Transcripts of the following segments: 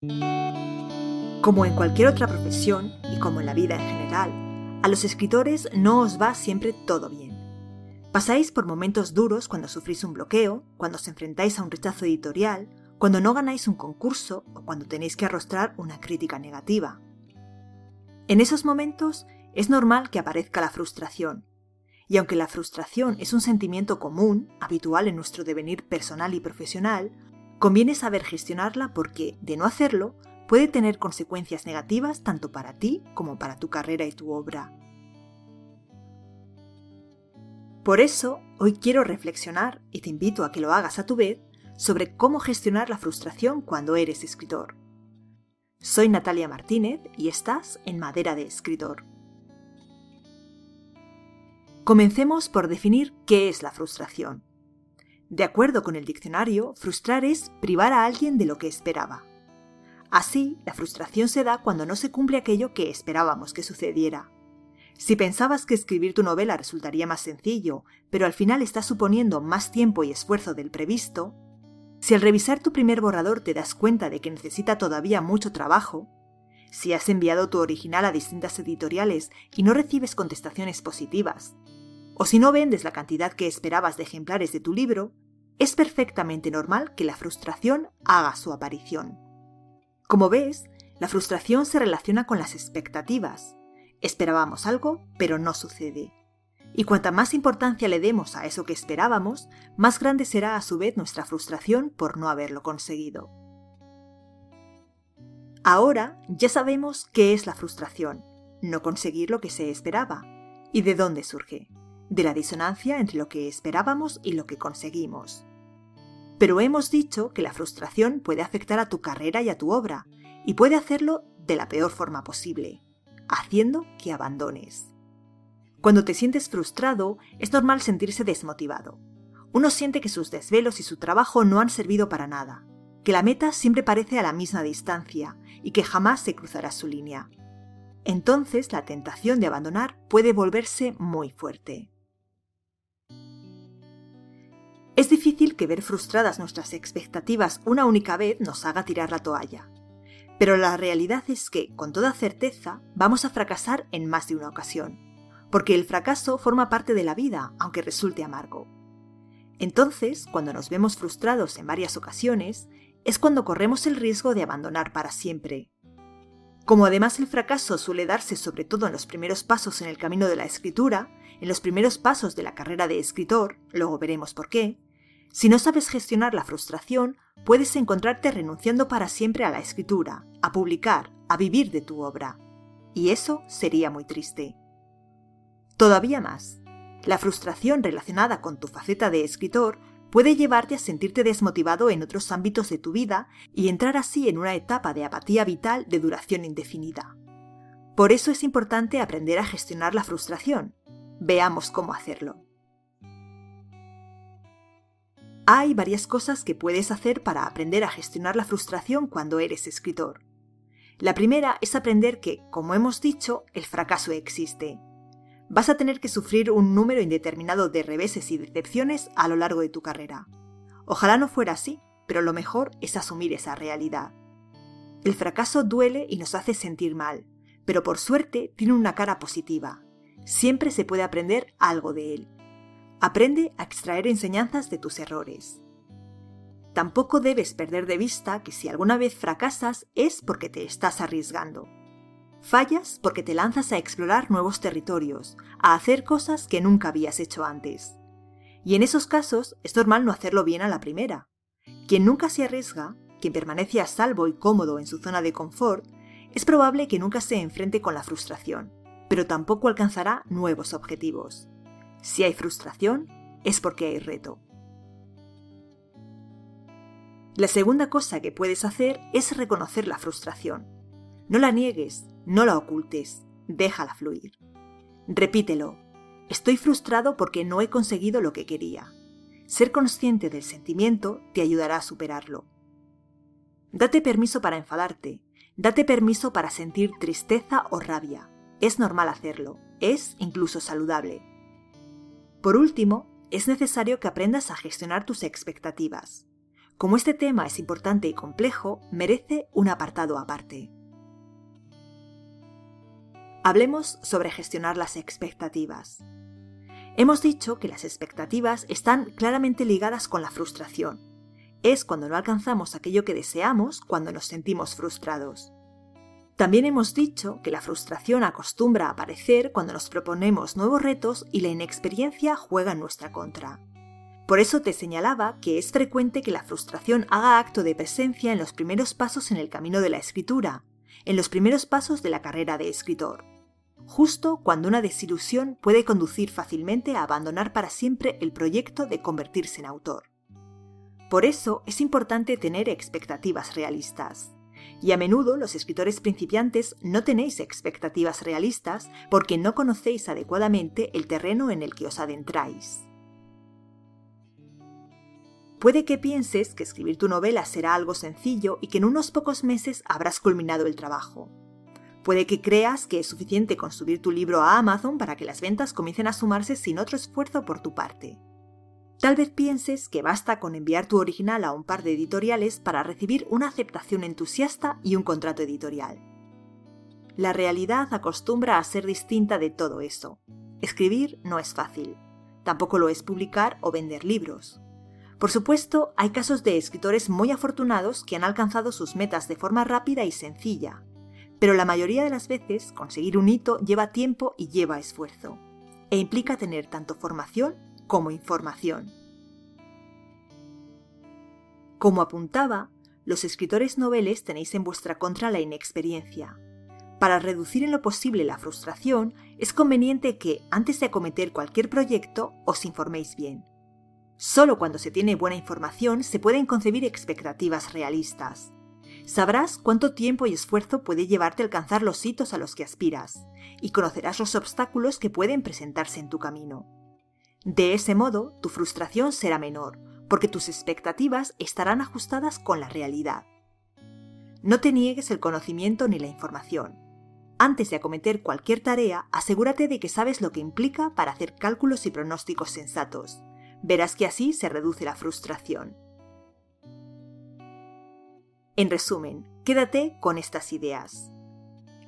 Como en cualquier otra profesión, y como en la vida en general, a los escritores no os va siempre todo bien. Pasáis por momentos duros cuando sufrís un bloqueo, cuando os enfrentáis a un rechazo editorial, cuando no ganáis un concurso o cuando tenéis que arrostrar una crítica negativa. En esos momentos es normal que aparezca la frustración, y aunque la frustración es un sentimiento común, habitual en nuestro devenir personal y profesional, conviene saber gestionarla porque, de no hacerlo, puede tener consecuencias negativas tanto para ti como para tu carrera y tu obra. Por eso, hoy quiero reflexionar, y te invito a que lo hagas a tu vez, sobre cómo gestionar la frustración cuando eres escritor. Soy Natalia Martínez y estás en Madera de Escritor. Comencemos por definir qué es la frustración. De acuerdo con el diccionario, frustrar es privar a alguien de lo que esperaba. Así, la frustración se da cuando no se cumple aquello que esperábamos que sucediera. Si pensabas que escribir tu novela resultaría más sencillo, pero al final estás suponiendo más tiempo y esfuerzo del previsto, si al revisar tu primer borrador te das cuenta de que necesita todavía mucho trabajo, si has enviado tu original a distintas editoriales y no recibes contestaciones positivas, o si no vendes la cantidad que esperabas de ejemplares de tu libro, es perfectamente normal que la frustración haga su aparición. Como ves, la frustración se relaciona con las expectativas. Esperábamos algo, pero no sucede. Y cuanta más importancia le demos a eso que esperábamos, más grande será a su vez nuestra frustración por no haberlo conseguido. Ahora ya sabemos qué es la frustración, no conseguir lo que se esperaba, y de dónde surge de la disonancia entre lo que esperábamos y lo que conseguimos. Pero hemos dicho que la frustración puede afectar a tu carrera y a tu obra, y puede hacerlo de la peor forma posible, haciendo que abandones. Cuando te sientes frustrado, es normal sentirse desmotivado. Uno siente que sus desvelos y su trabajo no han servido para nada, que la meta siempre parece a la misma distancia y que jamás se cruzará su línea. Entonces la tentación de abandonar puede volverse muy fuerte. Es difícil que ver frustradas nuestras expectativas una única vez nos haga tirar la toalla. Pero la realidad es que, con toda certeza, vamos a fracasar en más de una ocasión, porque el fracaso forma parte de la vida, aunque resulte amargo. Entonces, cuando nos vemos frustrados en varias ocasiones, es cuando corremos el riesgo de abandonar para siempre. Como además el fracaso suele darse sobre todo en los primeros pasos en el camino de la escritura, en los primeros pasos de la carrera de escritor, luego veremos por qué, si no sabes gestionar la frustración, puedes encontrarte renunciando para siempre a la escritura, a publicar, a vivir de tu obra. Y eso sería muy triste. Todavía más, la frustración relacionada con tu faceta de escritor puede llevarte a sentirte desmotivado en otros ámbitos de tu vida y entrar así en una etapa de apatía vital de duración indefinida. Por eso es importante aprender a gestionar la frustración. Veamos cómo hacerlo. Hay varias cosas que puedes hacer para aprender a gestionar la frustración cuando eres escritor. La primera es aprender que, como hemos dicho, el fracaso existe. Vas a tener que sufrir un número indeterminado de reveses y decepciones a lo largo de tu carrera. Ojalá no fuera así, pero lo mejor es asumir esa realidad. El fracaso duele y nos hace sentir mal, pero por suerte tiene una cara positiva. Siempre se puede aprender algo de él. Aprende a extraer enseñanzas de tus errores. Tampoco debes perder de vista que si alguna vez fracasas es porque te estás arriesgando. Fallas porque te lanzas a explorar nuevos territorios, a hacer cosas que nunca habías hecho antes. Y en esos casos es normal no hacerlo bien a la primera. Quien nunca se arriesga, quien permanece a salvo y cómodo en su zona de confort, es probable que nunca se enfrente con la frustración, pero tampoco alcanzará nuevos objetivos. Si hay frustración, es porque hay reto. La segunda cosa que puedes hacer es reconocer la frustración. No la niegues, no la ocultes, déjala fluir. Repítelo. Estoy frustrado porque no he conseguido lo que quería. Ser consciente del sentimiento te ayudará a superarlo. Date permiso para enfadarte, date permiso para sentir tristeza o rabia. Es normal hacerlo, es incluso saludable. Por último, es necesario que aprendas a gestionar tus expectativas. Como este tema es importante y complejo, merece un apartado aparte. Hablemos sobre gestionar las expectativas. Hemos dicho que las expectativas están claramente ligadas con la frustración. Es cuando no alcanzamos aquello que deseamos cuando nos sentimos frustrados. También hemos dicho que la frustración acostumbra a aparecer cuando nos proponemos nuevos retos y la inexperiencia juega en nuestra contra. Por eso te señalaba que es frecuente que la frustración haga acto de presencia en los primeros pasos en el camino de la escritura, en los primeros pasos de la carrera de escritor, justo cuando una desilusión puede conducir fácilmente a abandonar para siempre el proyecto de convertirse en autor. Por eso es importante tener expectativas realistas. Y a menudo los escritores principiantes no tenéis expectativas realistas porque no conocéis adecuadamente el terreno en el que os adentráis. Puede que pienses que escribir tu novela será algo sencillo y que en unos pocos meses habrás culminado el trabajo. Puede que creas que es suficiente con subir tu libro a Amazon para que las ventas comiencen a sumarse sin otro esfuerzo por tu parte. Tal vez pienses que basta con enviar tu original a un par de editoriales para recibir una aceptación entusiasta y un contrato editorial. La realidad acostumbra a ser distinta de todo eso. Escribir no es fácil. Tampoco lo es publicar o vender libros. Por supuesto, hay casos de escritores muy afortunados que han alcanzado sus metas de forma rápida y sencilla, pero la mayoría de las veces conseguir un hito lleva tiempo y lleva esfuerzo, e implica tener tanto formación como información. Como apuntaba, los escritores noveles tenéis en vuestra contra la inexperiencia. Para reducir en lo posible la frustración, es conveniente que, antes de acometer cualquier proyecto, os informéis bien. Solo cuando se tiene buena información se pueden concebir expectativas realistas. Sabrás cuánto tiempo y esfuerzo puede llevarte a alcanzar los hitos a los que aspiras, y conocerás los obstáculos que pueden presentarse en tu camino. De ese modo, tu frustración será menor, porque tus expectativas estarán ajustadas con la realidad. No te niegues el conocimiento ni la información. Antes de acometer cualquier tarea, asegúrate de que sabes lo que implica para hacer cálculos y pronósticos sensatos. Verás que así se reduce la frustración. En resumen, quédate con estas ideas.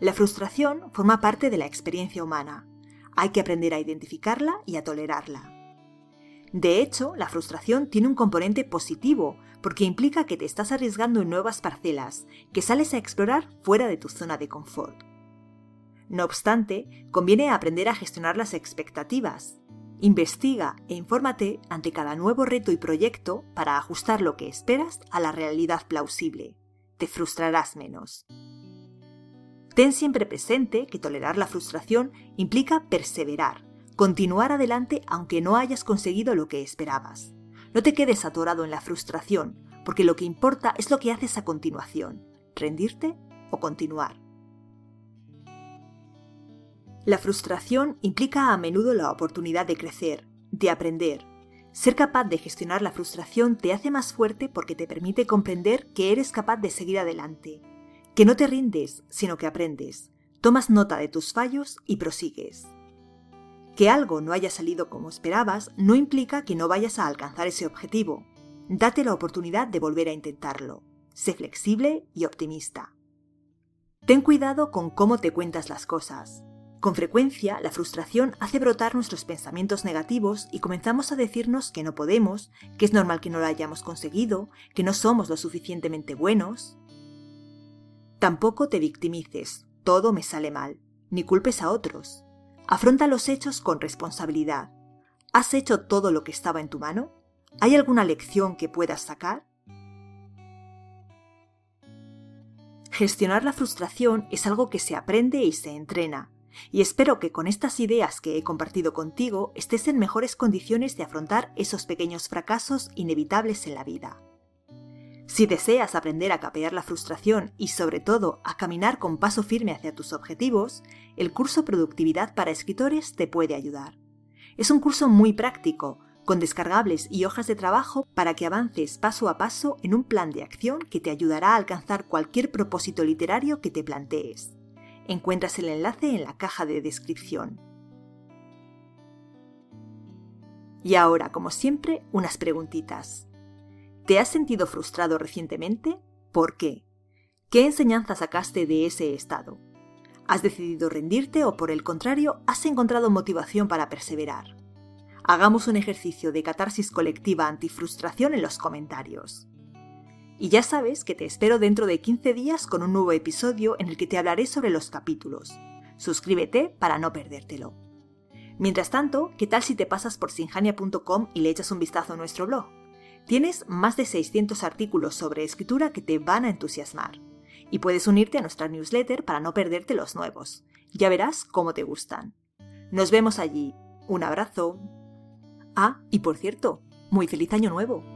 La frustración forma parte de la experiencia humana, hay que aprender a identificarla y a tolerarla. De hecho, la frustración tiene un componente positivo, porque implica que te estás arriesgando en nuevas parcelas, que sales a explorar fuera de tu zona de confort. No obstante, conviene aprender a gestionar las expectativas. Investiga e infórmate ante cada nuevo reto y proyecto para ajustar lo que esperas a la realidad plausible. Te frustrarás menos. Ten siempre presente que tolerar la frustración implica perseverar, continuar adelante aunque no hayas conseguido lo que esperabas. No te quedes atorado en la frustración, porque lo que importa es lo que haces a continuación, rendirte o continuar. La frustración implica a menudo la oportunidad de crecer, de aprender. Ser capaz de gestionar la frustración te hace más fuerte porque te permite comprender que eres capaz de seguir adelante, que no te rindes, sino que aprendes, tomas nota de tus fallos y prosigues. Que algo no haya salido como esperabas no implica que no vayas a alcanzar ese objetivo. Date la oportunidad de volver a intentarlo. Sé flexible y optimista. Ten cuidado con cómo te cuentas las cosas. Con frecuencia, la frustración hace brotar nuestros pensamientos negativos y comenzamos a decirnos que no podemos, que es normal que no lo hayamos conseguido, que no somos lo suficientemente buenos. Tampoco te victimices, todo me sale mal, ni culpes a otros. Afronta los hechos con responsabilidad. ¿Has hecho todo lo que estaba en tu mano? ¿Hay alguna lección que puedas sacar? Gestionar la frustración es algo que se aprende y se entrena, y espero que con estas ideas que he compartido contigo estés en mejores condiciones de afrontar esos pequeños fracasos inevitables en la vida. Si deseas aprender a capear la frustración y sobre todo a caminar con paso firme hacia tus objetivos, el curso Productividad para Escritores te puede ayudar. Es un curso muy práctico, con descargables y hojas de trabajo para que avances paso a paso en un plan de acción que te ayudará a alcanzar cualquier propósito literario que te plantees. Encuentras el enlace en la caja de descripción. Y ahora, como siempre, unas preguntitas. ¿Te has sentido frustrado recientemente? ¿Por qué? ¿Qué enseñanza sacaste de ese estado? ¿Has decidido rendirte o por el contrario has encontrado motivación para perseverar? Hagamos un ejercicio de catarsis colectiva antifrustración en los comentarios. Y ya sabes que te espero dentro de 15 días con un nuevo episodio en el que te hablaré sobre los capítulos. Suscríbete para no perdértelo. Mientras tanto, ¿qué tal si te pasas por sinjania.com y le echas un vistazo a nuestro blog? Tienes más de 600 artículos sobre escritura que te van a entusiasmar. Y puedes unirte a nuestra newsletter para no perderte los nuevos. Ya verás cómo te gustan. Nos vemos allí. Un abrazo. Ah, y por cierto, muy feliz año nuevo.